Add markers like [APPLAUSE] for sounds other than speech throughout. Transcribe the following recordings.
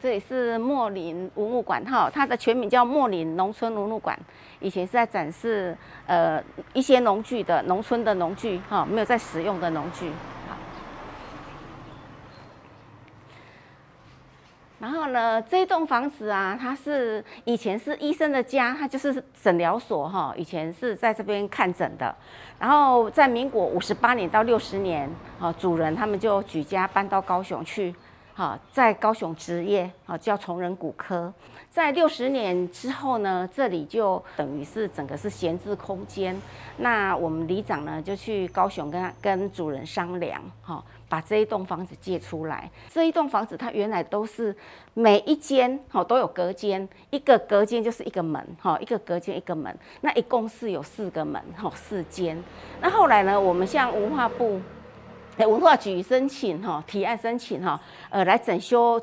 这里是莫林文物馆哈，它的全名叫莫林农村文物馆。以前是在展示呃一些农具的农村的农具哈，没有在使用的农具。然后呢，这栋房子啊，它是以前是医生的家，它就是诊疗所哈。以前是在这边看诊的。然后在民国五十八年到六十年，啊，主人他们就举家搬到高雄去。好，在高雄职业，好叫崇仁骨科。在六十年之后呢，这里就等于是整个是闲置空间。那我们里长呢，就去高雄跟跟主人商量，哈，把这一栋房子借出来。这一栋房子它原来都是每一间，哈都有隔间，一个隔间就是一个门，哈，一个隔间一个门。那一共是有四个门，哈，四间。那后来呢，我们向文化部。文化局申请哈，提案申请哈，呃，来整修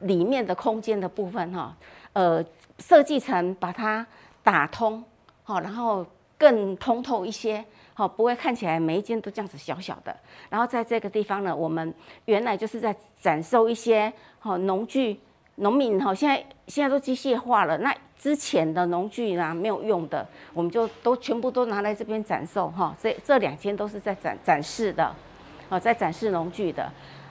里面的空间的部分哈，呃，设计成把它打通，好，然后更通透一些，好，不会看起来每一间都这样子小小的。然后在这个地方呢，我们原来就是在展售一些好农具，农民哈，现在现在都机械化了，那之前的农具呢没有用的，我们就都全部都拿来这边展售哈。这这两间都是在展展示的。哦，在展示农具的，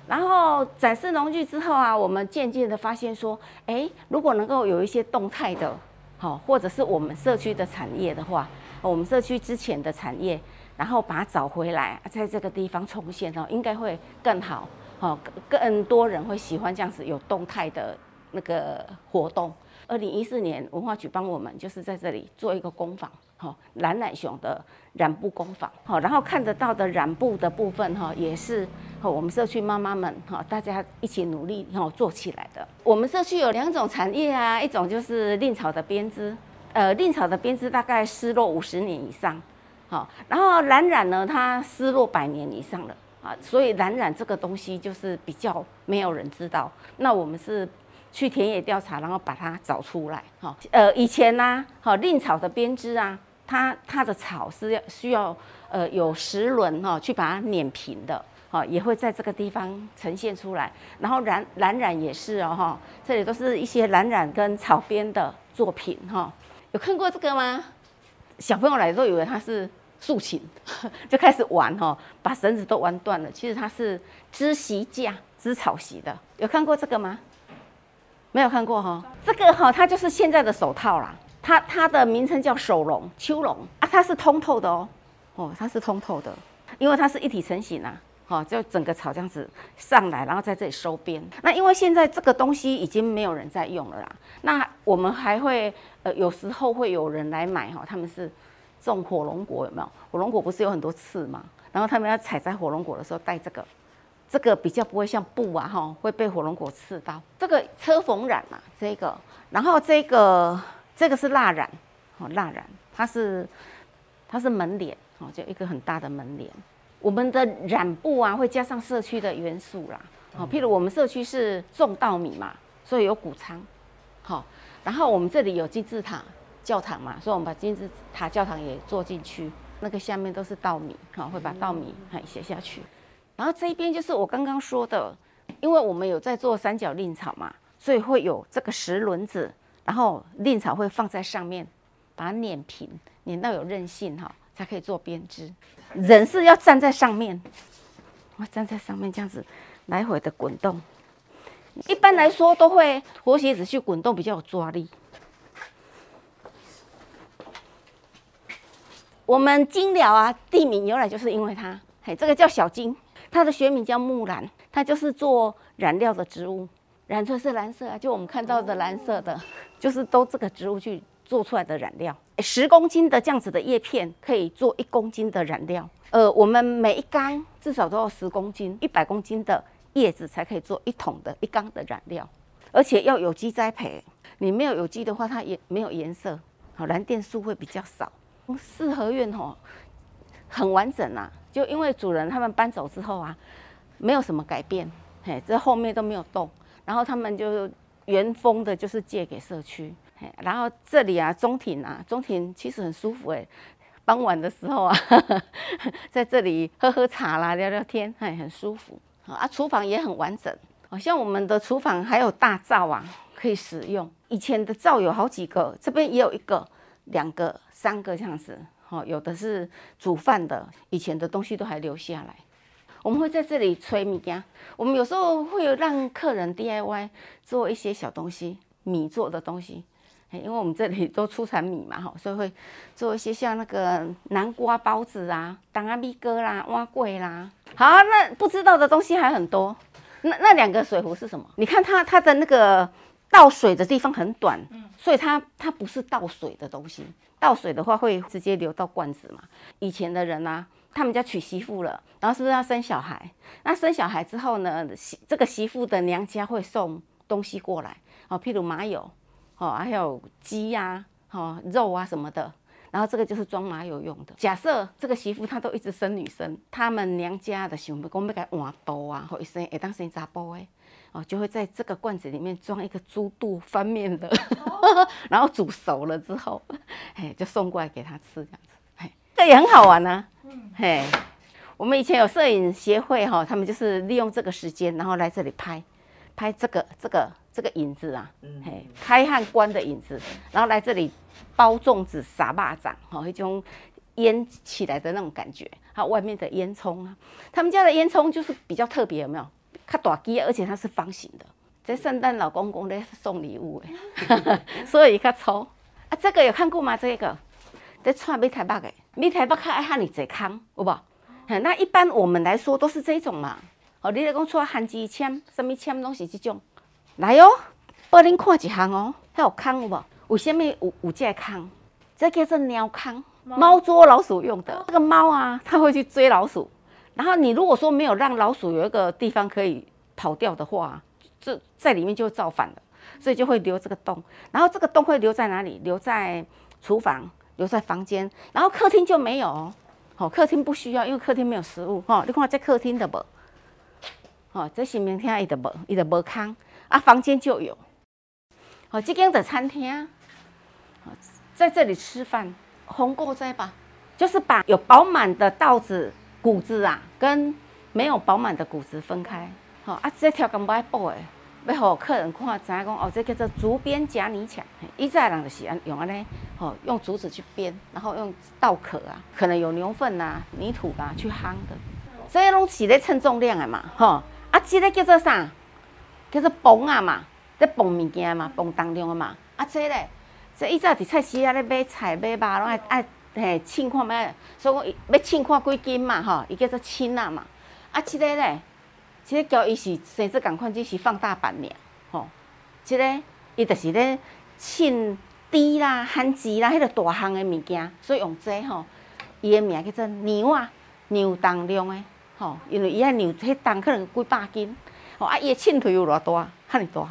然后展示农具之后啊，我们渐渐的发现说，哎，如果能够有一些动态的，好，或者是我们社区的产业的话，我们社区之前的产业，然后把它找回来，在这个地方重现哦，应该会更好，哦，更多人会喜欢这样子有动态的那个活动。二零一四年文化局帮我们就是在这里做一个工坊。好，蓝染熊的染布工坊，好，然后看得到的染布的部分，哈，也是和我们社区妈妈们，哈，大家一起努力，然后做起来的。我们社区有两种产业啊，一种就是蔺草的编织，呃，蔺草的编织大概失落五十年以上，好，然后蓝染呢，它失落百年以上了，啊，所以蓝染这个东西就是比较没有人知道。那我们是去田野调查，然后把它找出来，哈，呃，以前呢，好，蔺草的编织啊。它它的草是要需要呃有石轮哈去把它碾平的，哈也会在这个地方呈现出来。然后染蓝染也是哦哈，这里都是一些蓝染跟草编的作品哈。有看过这个吗？小朋友来都以为它是竖琴，[LAUGHS] 就开始玩哈，把绳子都玩断了。其实它是织席架，织草席的。有看过这个吗？没有看过哈。这个哈，它就是现在的手套啦。它它的名称叫手笼秋笼啊，它是通透的哦，哦，它是通透的，因为它是一体成型啊，哦，就整个草这样子上来，然后在这里收边。那因为现在这个东西已经没有人在用了啦，那我们还会呃有时候会有人来买哈，他们是种火龙果有没有？火龙果不是有很多刺吗？然后他们要采摘火龙果的时候带这个，这个比较不会像布啊哈会被火龙果刺到。这个车缝染嘛，这个，然后这个。这个是蜡染，哦，蜡染，它是它是门帘，哦，就一个很大的门帘。我们的染布啊，会加上社区的元素啦，好，譬如我们社区是种稻米嘛，所以有谷仓，好，然后我们这里有金字塔教堂嘛，所以我们把金字塔教堂也做进去，那个下面都是稻米，好，会把稻米还写下去。然后这一边就是我刚刚说的，因为我们有在做三角蔺草嘛，所以会有这个石轮子。然后蔺草会放在上面，把它碾平，碾到有韧性哈，才可以做编织。人是要站在上面，我站在上面这样子来回的滚动。一般来说都会活鞋子去滚动比较有抓力。我们金寮啊，地名由来就是因为它，嘿，这个叫小金，它的学名叫木兰，它就是做染料的植物。染出来是蓝色啊，就我们看到的蓝色的，就是都这个植物去做出来的染料。十公斤的这样子的叶片可以做一公斤的染料。呃，我们每一缸至少都要十公斤，一百公斤的叶子才可以做一桶的一缸的染料，而且要有机栽培。你没有有机的话，它也没有颜色，好蓝靛素会比较少。四合院吼很完整啊，就因为主人他们搬走之后啊，没有什么改变，嘿，这后面都没有动。然后他们就原封的，就是借给社区。嘿然后这里啊，中庭啊，中庭其实很舒服哎。傍晚的时候啊，[LAUGHS] 在这里喝喝茶啦，聊聊天，哎，很舒服。啊，厨房也很完整。好像我们的厨房还有大灶啊，可以使用。以前的灶有好几个，这边也有一个、两个、三个这样子。哦，有的是煮饭的，以前的东西都还留下来。我们会在这里吹米呀，我们有时候会让客人 DIY 做一些小东西，米做的东西。因为我们这里都出产米嘛，哈，所以会做一些像那个南瓜包子啊、当阿米哥啦、蛙桂啦。好，那不知道的东西还很多。那那两个水壶是什么？你看它它的那个倒水的地方很短，所以它它不是倒水的东西。倒水的话会直接流到罐子嘛。以前的人啊，他们家娶媳妇了，然后是不是要生小孩？那生小孩之后呢，媳这个媳妇的娘家会送东西过来，哦，譬如麻油。哦，还有鸡呀，哦，肉啊什么的，然后这个就是装麻油用的。假设这个媳妇她都一直生女生，他们娘家的想要讲要给换刀啊，或一生会当生查甫的，哦，就会在这个罐子里面装一个猪肚翻面的，[LAUGHS] 然后煮熟了之后，嘿，就送过来给他吃这样子，嘿，这也很好玩呢。[LAUGHS] 嘿，我们以前有摄影协会哈，他们就是利用这个时间，然后来这里拍，拍这个这个。这个影子啊，嘿，开和关的影子，然后来这里包粽子、撒蚂蚱，吼，一种烟起来的那种感觉，还有外面的烟囱啊，他们家的烟囱就是比较特别，有没有？它大机，而且它是方形的。这圣诞老公公在送礼物哎，[LAUGHS] 所以较粗啊。这个有看过吗？这个在串米台北的，米台北较爱喊你这康，有无？那一般我们来说都是这种嘛。哦，你来讲出韩机签，什么签拢是这种。来哦，帮恁看一项哦，还有坑有无？为什么有有这个坑？这叫做鸟坑，猫捉老鼠用的。这个猫啊，它会去追老鼠。然后你如果说没有让老鼠有一个地方可以跑掉的话，这在里面就会造反了，所以就会留这个洞。然后这个洞会留在哪里？留在厨房，留在房间。然后客厅就没有哦，好，客厅不需要，因为客厅没有食物哈。你看这客厅的无，哦，这是明天伊的无，伊的无坑。啊，房间就有，好，这间的餐厅，在这里吃饭，红过斋吧，就是把有饱满的稻子谷子啊，跟没有饱满的谷子分开，好啊，这条根不爱补的，要好客人看，知影讲哦，这叫做竹编夹泥墙，以前人就是安用安尼，哦，用竹子去编，然后用稻壳啊，可能有牛粪啊、泥土啊去夯的，这些拢是咧称重量的嘛，吼，啊，这个叫做啥？叫做磅啊嘛，在磅物件嘛，磅当中的嘛。啊，这咧，这以前伫菜市啊咧买菜买肉，拢爱爱嘿称看咩，所以讲要称看几斤嘛，吼，伊叫做称啊嘛。啊，这个咧，这个交伊是生做共款，只是放大版尔，吼。这个伊就是咧称猪啦、番薯啦，迄个大项的物件，所以用这吼，伊的名叫做牛啊，牛当量的，吼，因为伊遐牛迄重可能几百斤。啊，伊的秤腿有偌大？哈尼大？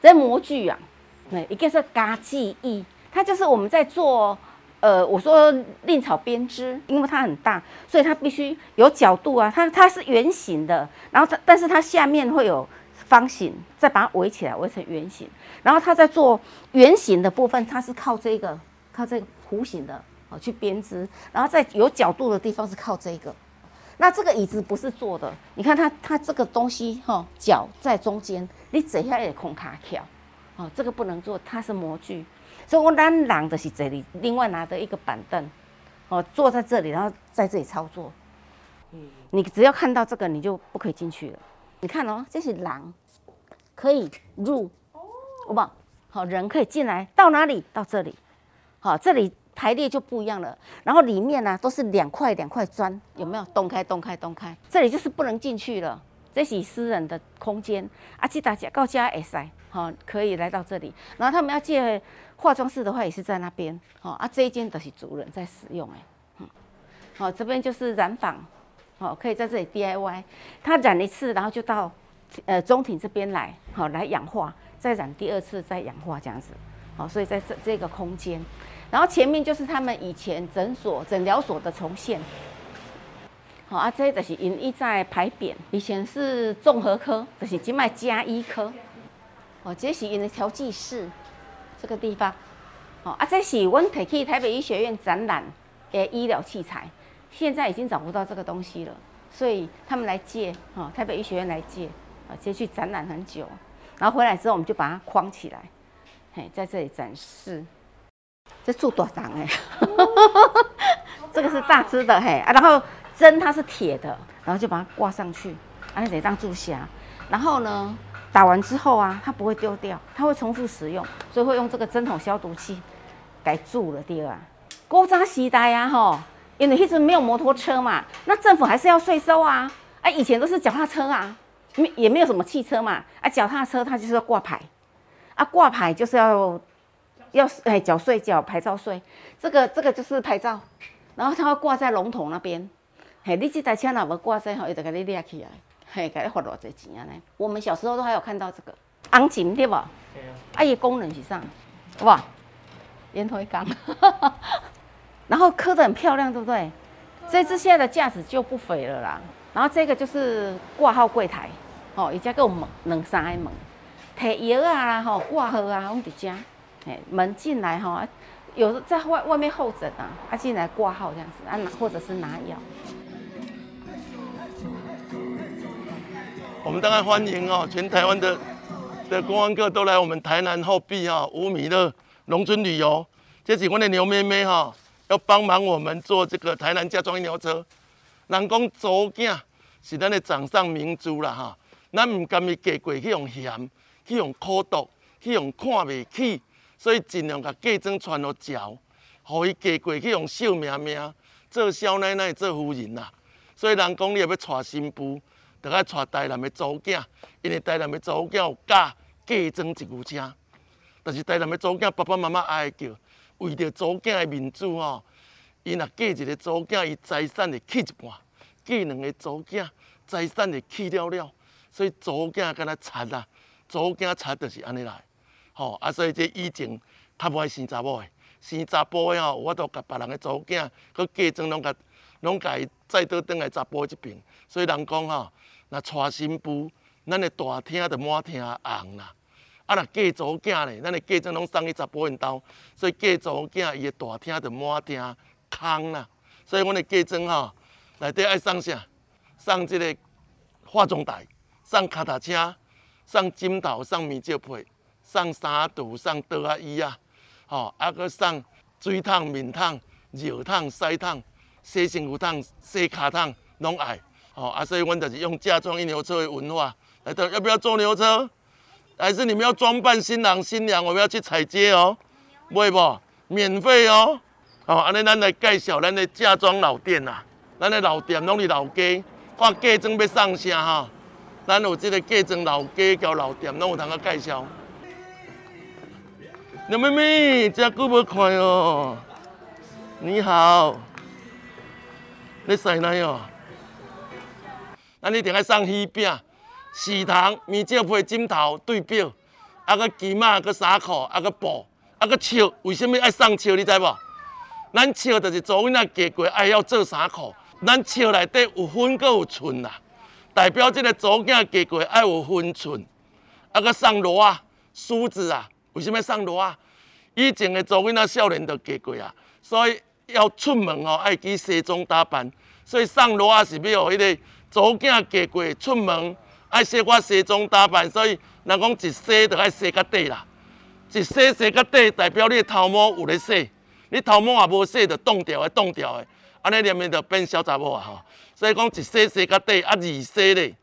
这 [LAUGHS] 模具啊，对，一个是嘎记忆，它就是我们在做，呃，我说另草编织，因为它很大，所以它必须有角度啊，它它是圆形的，然后它但是它下面会有方形，再把它围起来，围成圆形，然后它在做圆形的部分，它是靠这个靠这个弧形的哦去编织，然后在有角度的地方是靠这个。那这个椅子不是坐的，你看它它这个东西哈，脚在中间，你坐下也空卡翘，哦，这个不能做，它是模具，所以我咱人的是这里，另外拿着一个板凳，哦，坐在这里，然后在这里操作，你只要看到这个，你就不可以进去了。你看哦，这是狼，可以入，好不好？好，人可以进来，到哪里？到这里，好，这里。排列就不一样了，然后里面呢都是两块两块砖，有没有？洞开洞开洞开，这里就是不能进去了，这是私人的空间。啊，记大家告家 S I，好，可以来到这里。然后他们要借化妆室的话，也是在那边。好啊，这一间都是主人在使用哎。嗯，好，这边就是染坊，好，可以在这里 D I Y。他染一次，然后就到呃中庭这边来，好来氧化，再染第二次再氧化这样子。好，所以在这这个空间。然后前面就是他们以前诊所、诊疗所的重现。好啊，这就是因一在排扁，以前是综合科，就是今麦加医科。哦，这是因的调剂室，这个地方。哦啊，这是我提去台北医学院展览的医疗器材，现在已经找不到这个东西了，所以他们来借。哦，台北医学院来借。啊，接去展览很久，然后回来之后我们就把它框起来，嘿，在这里展示。这做多长哎？[LAUGHS] 这个是大只的嘿啊，然后针它是铁的，然后就把它挂上去，啊，得当注虾。然后呢，打完之后啊，它不会丢掉，它会重复使用，所以会用这个针筒消毒器改住了第二。古早时代啊，吼，因为一直没有摩托车嘛，那政府还是要税收啊。啊，以前都是脚踏车啊，没也没有什么汽车嘛，啊，脚踏车它就是要挂牌，啊，挂牌就是要要哎缴税缴牌照税，这个这个就是牌照，然后它会挂在龙头那边，嘿，你这台车哪无挂在吼，伊就给你掠起来，嘿，给你罚偌济钱啊呢？我们小时候都还有看到这个红琴对不？对啊。啊，伊功能是啥？哇，烟灰缸。[LAUGHS] 然后刻的很漂亮，对不对？这只现在的价值就不菲了啦。然后这个就是挂号柜台，哦，伊家够门两三个门，提药啊啦，吼挂号啊，拢伫遮，哎，门进来哈，有在外外面候诊啊，啊进来挂号这样子，啊拿或者是拿药。我们当然欢迎哦，全台湾的的公安客都来我们台南后壁哈五米的农村旅游，这是我的牛妹妹哈。要帮忙我们做这个台南嫁妆医疗车，人讲祖囝是咱的掌上明珠啦哈，咱唔甘伊嫁过去用咸，去用苦毒，去用看袂起，所以尽量甲嫁妆传落招，互伊嫁过去用秀命命，做少奶奶做夫人啦。所以人讲你若要娶新妇，就爱娶台南的祖囝，因为台南的祖囝有嫁嫁妆一句车，但是台南的祖囝爸爸妈妈爱叫。为着祖囝的面子吼，伊若嫁一个祖囝，伊财产会去一半；嫁两个祖囝，财产会去了了。所以祖囝敢若贼啊，祖囝贼就是安尼来。吼啊，所以这以前较无爱生查某的，生查甫的吼，我都甲别人的祖囝，佮嫁妆拢甲拢甲伊再倒转来查甫这边。所以人讲吼，若娶新妇，咱的大厅就满厅红啦。啊！若嫁祖囝咧，咱的嫁妆拢送去查甫因兜，所以嫁祖囝伊的大厅就满厅空啦。所以阮的嫁妆吼，内底爱送啥？送即个化妆台，送脚踏车，上金头，上面罩被，送衫椟，送桌啊椅啊，吼，啊，搁上水烫、面桶、热桶、洗桶、洗身躯桶、洗骹烫，拢爱。吼，啊，所以阮就是用嫁妆一牛车的文化来到，要不要坐牛车？还是你们要装扮新郎新娘，我们要去踩街哦，会不？免费哦。好，安尼咱来介绍咱的嫁妆老店呐，咱的老店拢是老家，看嫁妆要送啥哈？咱有这个嫁妆老家交老店，拢有通个介绍。牛妹妹，真久无看哦。你好，你谁来哦？咱一定爱送喜饼。喜糖、面罩配枕头、对表，啊个旗马、个衫裤、啊个布、啊个笑，为什么爱送笑？你知无？咱笑就是做囡仔嫁过爱要做衫裤，咱笑内底有分阁有寸啦，代表这个祖囝嫁过爱有分寸。啊个送罗啊、梳子啊，为什么送罗啊？以前的祖囡仔少年都嫁过啊，所以要出门哦爱去西装打扮，所以送罗啊是要互迄个祖囝嫁过出门。爱洗我西装打扮，所以人讲一洗就爱洗较底啦。一洗洗较底，代表你的头毛有咧洗，你头毛也无洗，就冻掉的冻掉的，安尼连面就变小查某啊吼。所以讲一洗洗到底，啊二洗咧，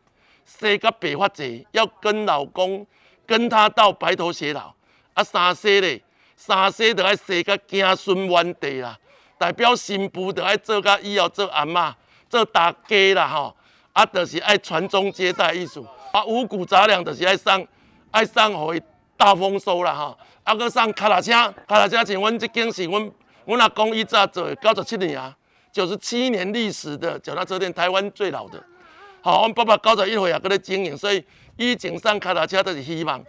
洗到白发泽，要跟老公跟他到白头偕老。啊三洗咧，三洗就爱洗到子孙满地啦，代表新妇就爱做到以后做阿嬷，做大家啦吼。啊，就是爱传宗接代艺术，啊，五谷杂粮就是爱送，爱送互伊大丰收啦吼。啊，搁送卡拉车，卡拉车像阮即间是阮阮阿公以早做九十七年啊，九十七年历史的脚踏车店，台湾最老的。好，阮爸爸九十一岁也搁咧经营，所以以前送卡踏车都是希望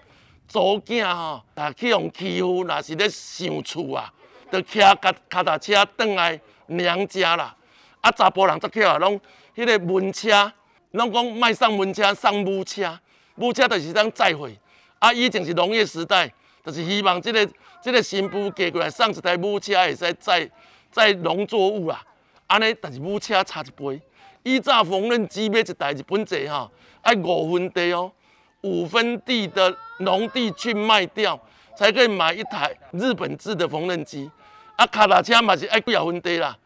祖囝吼，啊去用欺负，若是咧想厝啊，就骑卡卡踏车转来娘家啦。啊，查甫人则去啊，拢。迄个文车，拢讲卖送文车，送母车，母车就是当载货。啊，以前是农业时代，就是希望即个即个新妇嫁过来送一台母车，会使载载农作物啊。安尼，但是母车差一倍。以早缝纫机买一台日本制吼，爱五分地哦。五分地的农地去卖掉，才可以买一台日本制的缝纫机。啊，卡踏车嘛是爱几啊分地啦。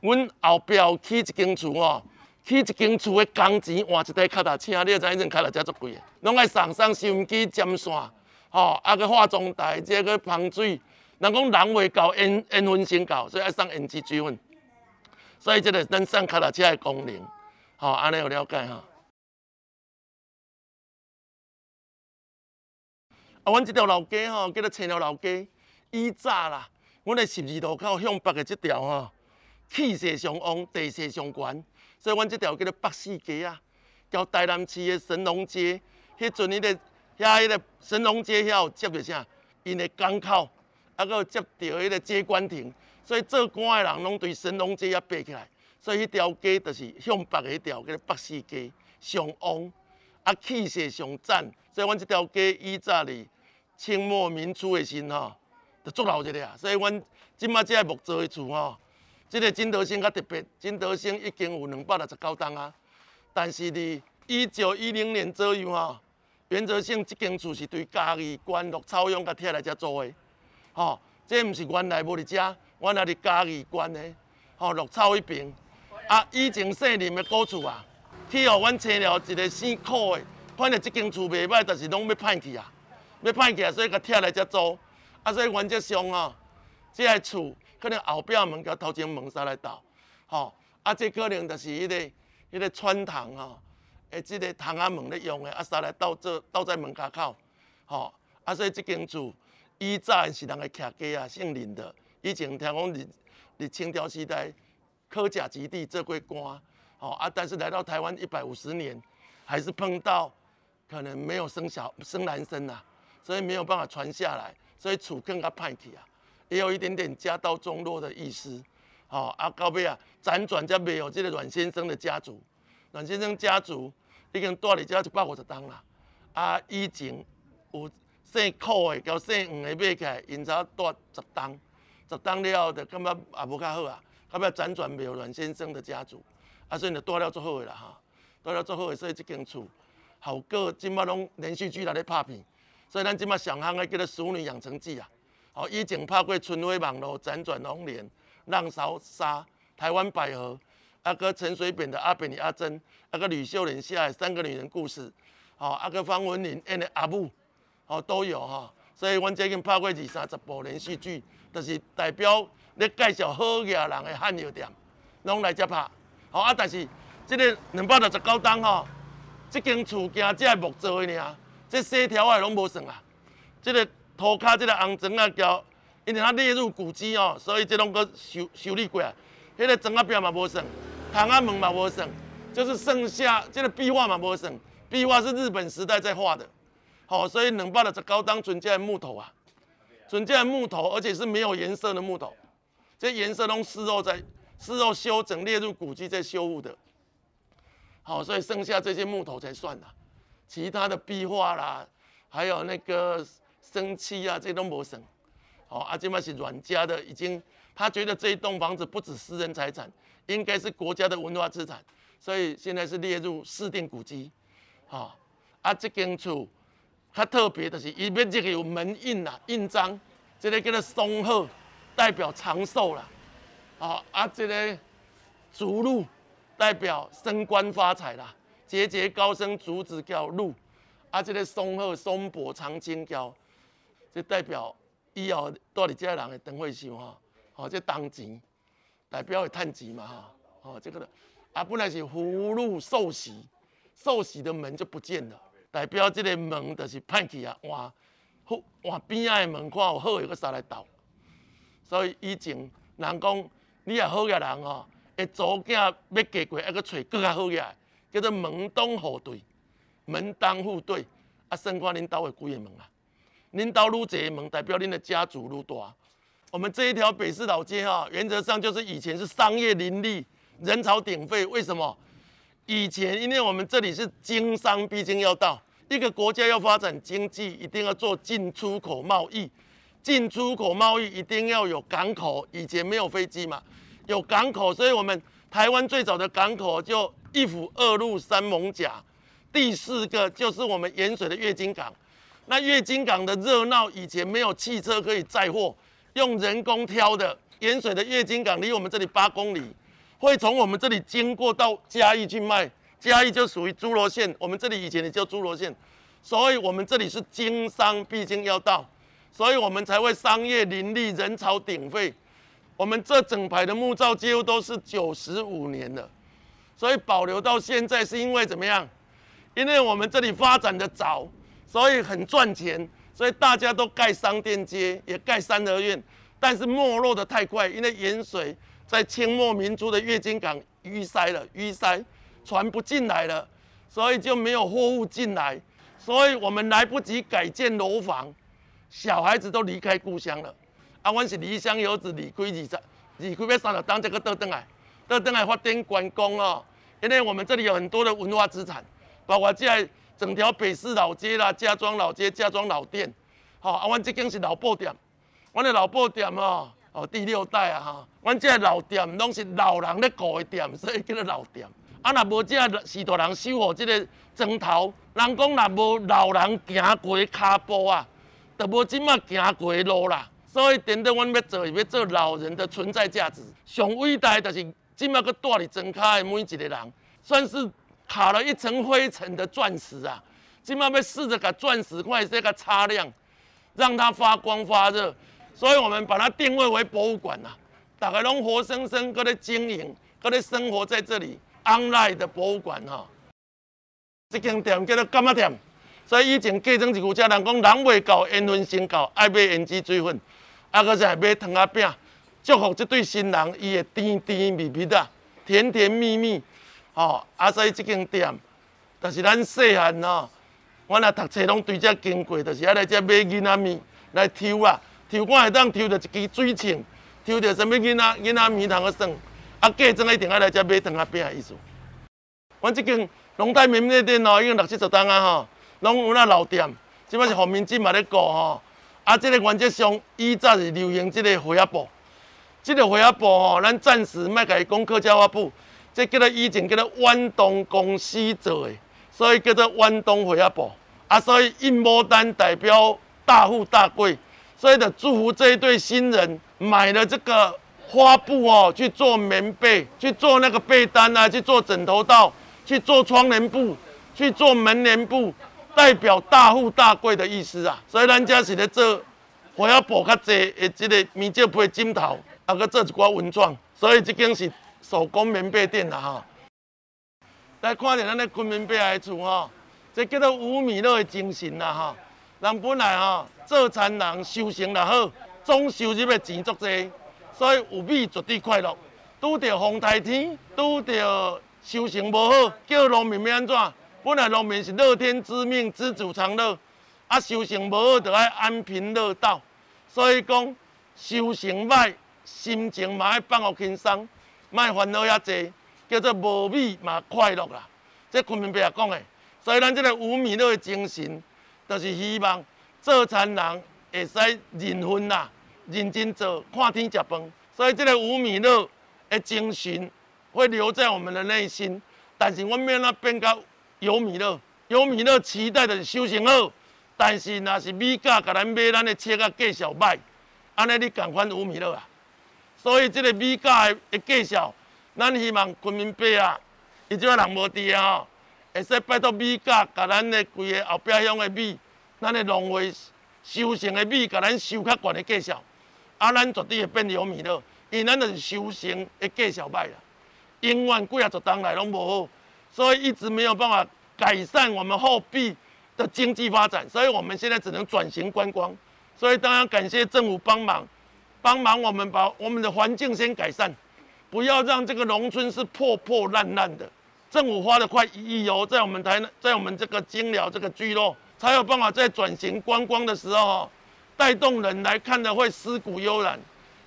阮后壁有起一间厝哦，起一间厝的工钱换一台卡踏车，你知影阵卡踏车足贵的，拢爱送上收音机、针线，吼，啊个化妆台，这个防水。人讲人未到，烟烟熏先到，所以爱送烟机水粉。所以这个咱送卡达车的功能，吼，安尼有了解哈。啊，阮这条老街吼，叫做青鸟老街。以早啦，阮的十二路口向北的这条吼，气势上旺，地势上悬，所以阮这条叫做北市街啊。交台南市的神农街，迄阵迄个遐迄个神农街遐有接着啥？因的港口，啊，搁接着迄个接官亭，所以做官的人拢对神农街也爬起来，所以迄条街就是向北的迄条叫做北市街，上旺，啊，气势上赞。所以阮这条街以早哩。清末民初的时吼，就足老一个啊，所以阮即马即个木造的厝吼，即个金德兴较特别，金德兴已经有两百六十九栋啊。但是伫一九一零年左右吼，原则性即间厝是对嘉义县鹿草乡甲拆来遮做的，吼，这毋是原来无伫遮，原来伫嘉义县的，吼绿草迄边，啊，以前细林的古厝啊，去互阮找了一个姓苦的，反正即间厝袂歹，但是拢要歹去啊。要歹去啊，所以甲拆来遮租。啊，所以原则上哦，即个厝可能后壁门甲头前门煞来倒，吼。啊，这可能就是迄个迄个穿堂吼，诶，即个窗仔门咧用的，啊，煞来倒做倒在门口口，吼。啊，所以即间厝以早是人个徛家啊，姓林的。以前听讲你你清朝时代科甲基地做过官，吼啊，但是来到台湾一百五十年，还是碰到可能没有生小生男生呐。所以没有办法传下来，所以楚更加歹去啊，也有一点点家道中落的意思。好，啊到尾啊，辗转才没有这个阮先生的家族。阮先生家族已经住伫遮一百五十栋啦。啊，以前有姓苦的、交姓黄的买起来，因才住十栋，十当了后就感觉也无较好啊。到尾辗转没有阮先生的家族，啊，所以就住了足好的啦哈，住了足好的，所以这间厝好过今麦拢连续剧来咧拍片。所以咱即马上行的叫做《淑女养成记》啊，哦，以前拍过《春晖网络》《辗转红莲》《浪潮沙》《台湾百合》，啊个陈水扁的阿扁的阿珍，啊个吕秀莲下来三个女人故事，哦，啊个方文琳演的阿母，哦都有哈。所以阮最近拍过二三十部连续剧，就是代表咧介绍好野人的汉药店，拢来遮拍。好啊，但是这个两百六十九栋吼，这间厝惊只木造的尔。这细条啊拢无算啊，这个涂骹这个红砖啊交，因为它列入古迹哦，所以这拢搁修修理过啊。迄个砖啊表嘛无算，窗啊门嘛无算，就是剩下这个壁画嘛无算，壁画是日本时代在画的，好，所以两百六十高当纯件木头啊，纯件木头，而且是没有颜色的木头，这颜色拢事后在事后修整列入古迹在修复的，好，所以剩下这些木头才算啊。其他的壁画啦，还有那个生漆啊，这些都没省。哦，阿金嘛是阮家的，已经他觉得这一栋房子不止私人财产，应该是国家的文化资产，所以现在是列入市定古迹。好，啊，这间厝它特别的是，伊面这个有门印呐，印章，这个叫做松鹤，代表长寿啦。好，啊，这个竹鹿代表升官发财啦。节节高升，竹子叫鹿，啊，这个松鹤松柏长青叫，这代表以后到底这人的灯会秀哈，哦，这当钱代表会趁钱嘛哈，哦，这个的啊，本来是福禄寿喜，寿喜的门就不见了，代表这个门就是歹去啊，换换边仔的门看有好，有个啥来倒，所以以前人讲你也好个人哦，会祖囝要嫁过，还个找更加好个。叫做门当户对，门当户对，啊，算看恁兜的几个门啊？恁兜愈济门，代表恁的家族愈大。我们这一条北市老街哈，原则上就是以前是商业林立，人潮鼎沸。为什么？以前因为我们这里是经商必经要道，一个国家要发展经济，一定要做进出口贸易，进出口贸易一定要有港口。以前没有飞机嘛，有港口，所以我们台湾最早的港口就。一府二路三艋甲，第四个就是我们盐水的月经港。那月经港的热闹，以前没有汽车可以载货，用人工挑的。盐水的月经港离我们这里八公里，会从我们这里经过到嘉义去卖。嘉义就属于侏罗县，我们这里以前也叫侏罗县，所以我们这里是经商必经要道，所以我们才会商业林立，人潮鼎沸。我们这整排的木造几乎都是九十五年的，所以保留到现在是因为怎么样？因为我们这里发展的早，所以很赚钱，所以大家都盖商店街，也盖三合院。但是没落的太快，因为盐水在清末民初的月经港淤塞了，淤塞船不进来了，所以就没有货物进来，所以我们来不及改建楼房，小孩子都离开故乡了。啊，我是离乡游子，离开二十，离开要三十当这个倒登来，倒登来发展观光哦。因为我们这里有很多的文化资产，包括在整条北市老街啦、家庄老街、家庄老店，好，啊，我这间是老布店。阮的老布店哦，哦第六代啊哈，阮这老店拢是老人咧顾的店，所以叫做老店。啊，若无这时代人守护这个砖头，人讲若无老人行过骹步啊，就无即马行过路啦。所以，等到阮要做，要做老人的存在价值。上伟大就是即马个住伫砖骹的每一个人，算是卡了一层灰尘的钻石啊。即马要试着把钻石块这个擦亮，让它发光发热。所以我们把它定位为博物馆呐，大家拢活生生搁在经营，搁在生活在这里，online 的博物馆哈。这间店叫做干嘛店？所以以前继承一句，家人讲人未到，缘分先到，爱买胭脂水粉，啊，搁再买糖仔饼，祝福这对新人，伊会甜甜蜜蜜的，甜甜蜜蜜。哦，啊，所以这间店，就是咱细汉哦，我若读册拢对这经过，就是爱来这买囡仔面来挑啊。抽干会当抽到一支水枪，抽到什物囡仔囡仔面通个耍，啊，嫁妆一定爱来遮买糖仔饼的意思。阮即间龙泰面面店哦，已经六七十档啊吼，拢有那老店，即摆是后面进嘛咧顾吼。啊，即个原则上以早是流行即个花布，即个花布吼，咱暂时卖甲伊讲客家话布，即叫做以前叫做远东公司做的，所以叫做远东花布。啊，所以印牡丹代表大富大贵。所以的祝福这一对新人买了这个花布哦，去做棉被，去做那个被单啊，去做枕头套，去做窗帘布，去做门帘布，代表大富大贵的意思啊。所以咱家是咧做花要布较济，诶，这个面罩配枕头，啊，搁做一寡文创，所以这间是手工棉被店啦哈。来看下咱的昆明被的厝哈，这叫做五米乐的精神啦哈。人本来吼做餐人修行也好，总收入的钱足济，所以有米绝对快乐。拄着风台天，拄着修行无好，叫农民要安怎？本来农民是乐天知命，知足常乐，啊修行无好，就爱安贫乐道。所以讲修行歹，心情嘛爱放互轻松，莫烦恼遐济，叫做无米嘛快乐啦。这昆明伯也讲的，所以咱这个五米乐的精神。就是希望做餐人会使认份啦，认真做，看天食饭。所以这个五米乐的精神会留在我们的内心。但是我们要那变到有米乐，有米乐期待的修行好。但是若是米价甲咱买咱的车啊介绍歹，安尼你共款五米乐啊。所以这个米价的介绍，咱希望昆明伯啊，伊即个人无伫啊。会使拜托米价，甲咱的规个后壁乡的米，咱的农会收成的米，甲咱收较悬的介绍，啊，咱绝对会变有米了，因咱就是收成的介绍歹啦，永远几啊十当来拢无好，所以一直没有办法改善我们后壁的经济发展，所以我们现在只能转型观光，所以当然感谢政府帮忙，帮忙我们把我们的环境先改善，不要让这个农村是破破烂烂的。政府花了快一亿哦，在我们台，在我们这个金寮这个聚落，才有办法在转型观光的时候，带动人来看的会思古悠然，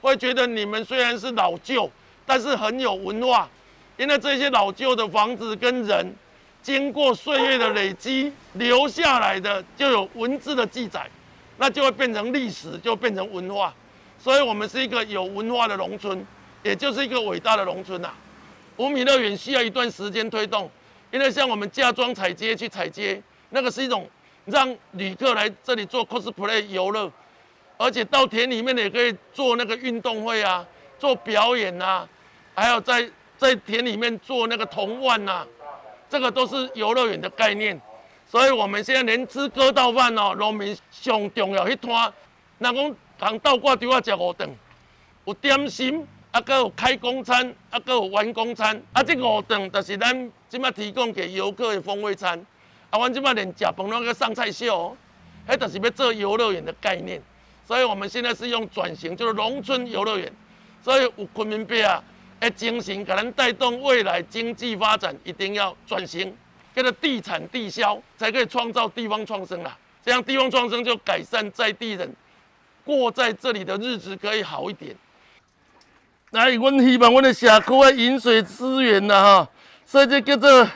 会觉得你们虽然是老旧，但是很有文化，因为这些老旧的房子跟人，经过岁月的累积留下来的，就有文字的记载，那就会变成历史，就变成文化，所以我们是一个有文化的农村，也就是一个伟大的农村呐。五米乐园需要一段时间推动，因为像我们嫁妆彩街去彩街，那个是一种让旅客来这里做 cosplay 游乐，而且到田里面也可以做那个运动会啊，做表演啊，还有在在田里面做那个铜腕呐，这个都是游乐园的概念。所以我们现在连吃割稻饭哦，农民上重要一摊，人讲讲倒挂丢啊食五顿，有点心。啊，搁有开工餐，啊，搁有完工餐，啊，这五顿就是咱即摆提供给游客的风味餐。啊，阮即摆连食饭拢个上菜秀，迄就是要做游乐园的概念。所以我们现在是用转型，就是农村游乐园。所以有昆明币啊，诶，精神，可能带动未来经济发展，一定要转型，叫做地产地销，才可以创造地方创生啦。这样地方创生就改善在地人过在这里的日子可以好一点。来，阮希望阮的社区的饮水资源呐，哈，所以这叫做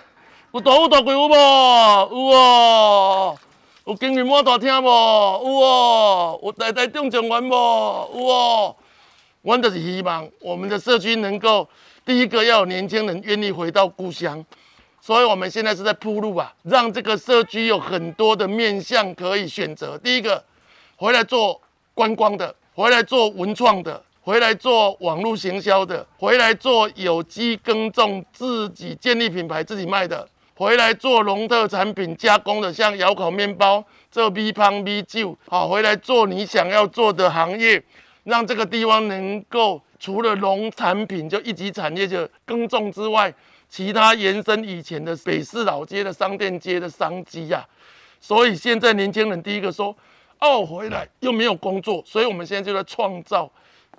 有大有大贵有无？有哦，有经营满大厅无？有哦，有代代中状元无？有哦，阮就是希望我们的社区能够第一个要有年轻人愿意回到故乡，所以我们现在是在铺路啊，让这个社区有很多的面向可以选择。第一个，回来做观光的，回来做文创的。回来做网络行销的，回来做有机耕种，自己建立品牌，自己卖的，回来做农特产品加工的，像窑烤面包、做米汤、米酒，好，回来做你想要做的行业，让这个地方能够除了农产品就一级产业就耕种之外，其他延伸以前的北市老街的商店街的商机呀。所以现在年轻人第一个说，哦，回来又没有工作，所以我们现在就在创造。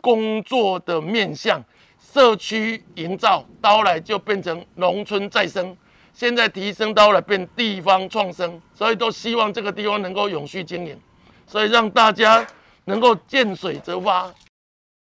工作的面向，社区营造，到来就变成农村再生，现在提升到了变地方创生，所以都希望这个地方能够永续经营，所以让大家能够见水则发，